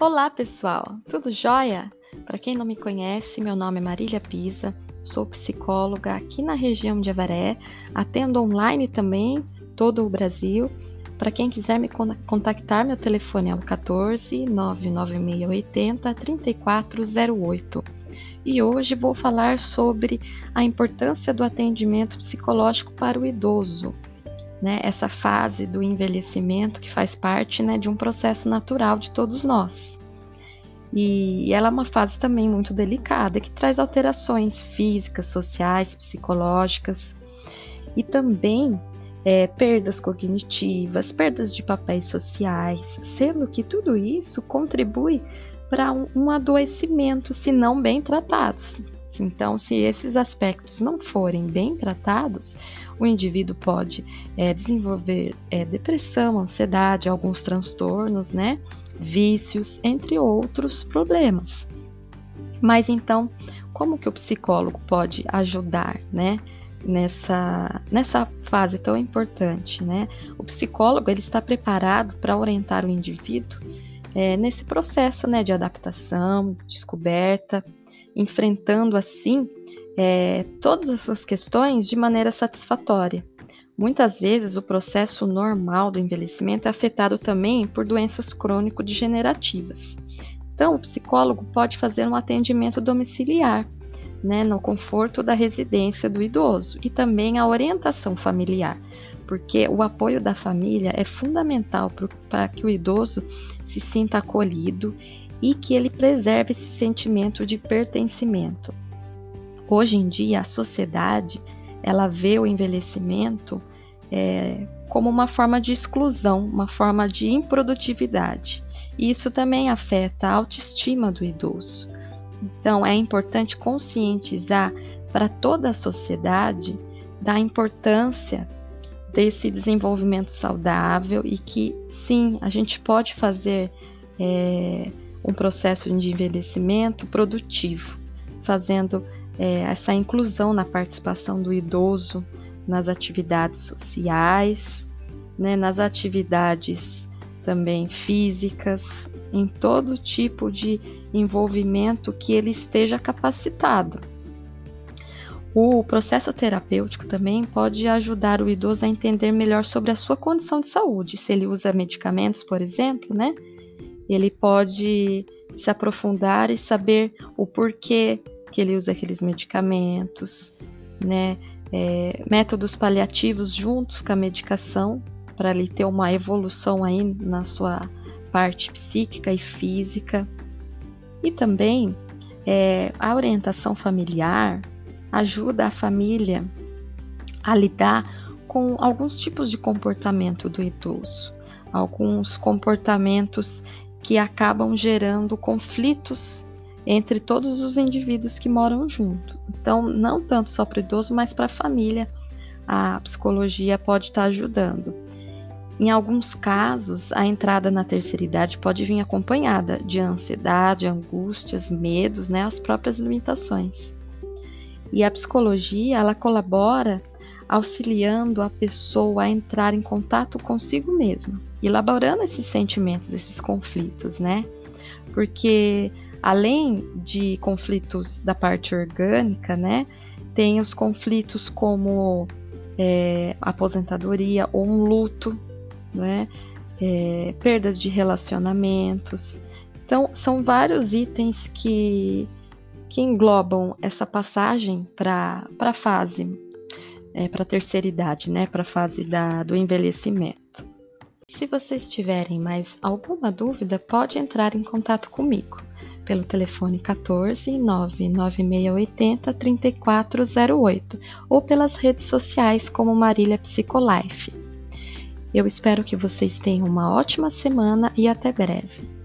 Olá, pessoal! Tudo jóia? Para quem não me conhece, meu nome é Marília Pisa, sou psicóloga aqui na região de Avaré, atendo online também, todo o Brasil. Para quem quiser me contactar, meu telefone é o 14 99680 3408. E hoje vou falar sobre a importância do atendimento psicológico para o idoso, né, essa fase do envelhecimento que faz parte né, de um processo natural de todos nós. E ela é uma fase também muito delicada, que traz alterações físicas, sociais, psicológicas e também é, perdas cognitivas, perdas de papéis sociais, sendo que tudo isso contribui para um, um adoecimento se não bem tratados. Então, se esses aspectos não forem bem tratados, o indivíduo pode é, desenvolver é, depressão, ansiedade, alguns transtornos, né? Vícios, entre outros problemas. Mas então, como que o psicólogo pode ajudar, né? Nessa, nessa fase tão importante, né? O psicólogo ele está preparado para orientar o indivíduo é, nesse processo, né, de adaptação, descoberta, enfrentando assim é, todas essas questões de maneira satisfatória. Muitas vezes o processo normal do envelhecimento é afetado também por doenças crônico-degenerativas. Então, o psicólogo pode fazer um atendimento domiciliar, né, no conforto da residência do idoso e também a orientação familiar, porque o apoio da família é fundamental para que o idoso se sinta acolhido e que ele preserve esse sentimento de pertencimento. Hoje em dia, a sociedade ela vê o envelhecimento é, como uma forma de exclusão, uma forma de improdutividade. E isso também afeta a autoestima do idoso. Então, é importante conscientizar para toda a sociedade da importância desse desenvolvimento saudável e que, sim, a gente pode fazer é, um processo de envelhecimento produtivo, fazendo é, essa inclusão na participação do idoso nas atividades sociais, né, nas atividades também físicas, em todo tipo de envolvimento que ele esteja capacitado. O processo terapêutico também pode ajudar o idoso a entender melhor sobre a sua condição de saúde. Se ele usa medicamentos, por exemplo, né? Ele pode se aprofundar e saber o porquê que ele usa aqueles medicamentos, né? É, métodos paliativos juntos com a medicação para ele ter uma evolução aí na sua parte psíquica e física. E também é, a orientação familiar ajuda a família a lidar com alguns tipos de comportamento do idoso, alguns comportamentos que acabam gerando conflitos entre todos os indivíduos que moram junto. Então, não tanto só para o idoso, mas para a família, a psicologia pode estar ajudando. Em alguns casos, a entrada na terceira idade pode vir acompanhada de ansiedade, angústias, medos, né, as próprias limitações. E a psicologia, ela colabora auxiliando a pessoa a entrar em contato consigo mesma, elaborando esses sentimentos, esses conflitos, né? Porque além de conflitos da parte orgânica, né, tem os conflitos como é, aposentadoria ou um luto, né, é, perda de relacionamentos. Então, são vários itens que, que englobam essa passagem para a fase, é, para a terceira idade, né, para a fase da, do envelhecimento. Se vocês tiverem mais alguma dúvida, pode entrar em contato comigo pelo telefone 14 99680 3408 ou pelas redes sociais como Marília Psicolife. Eu espero que vocês tenham uma ótima semana e até breve.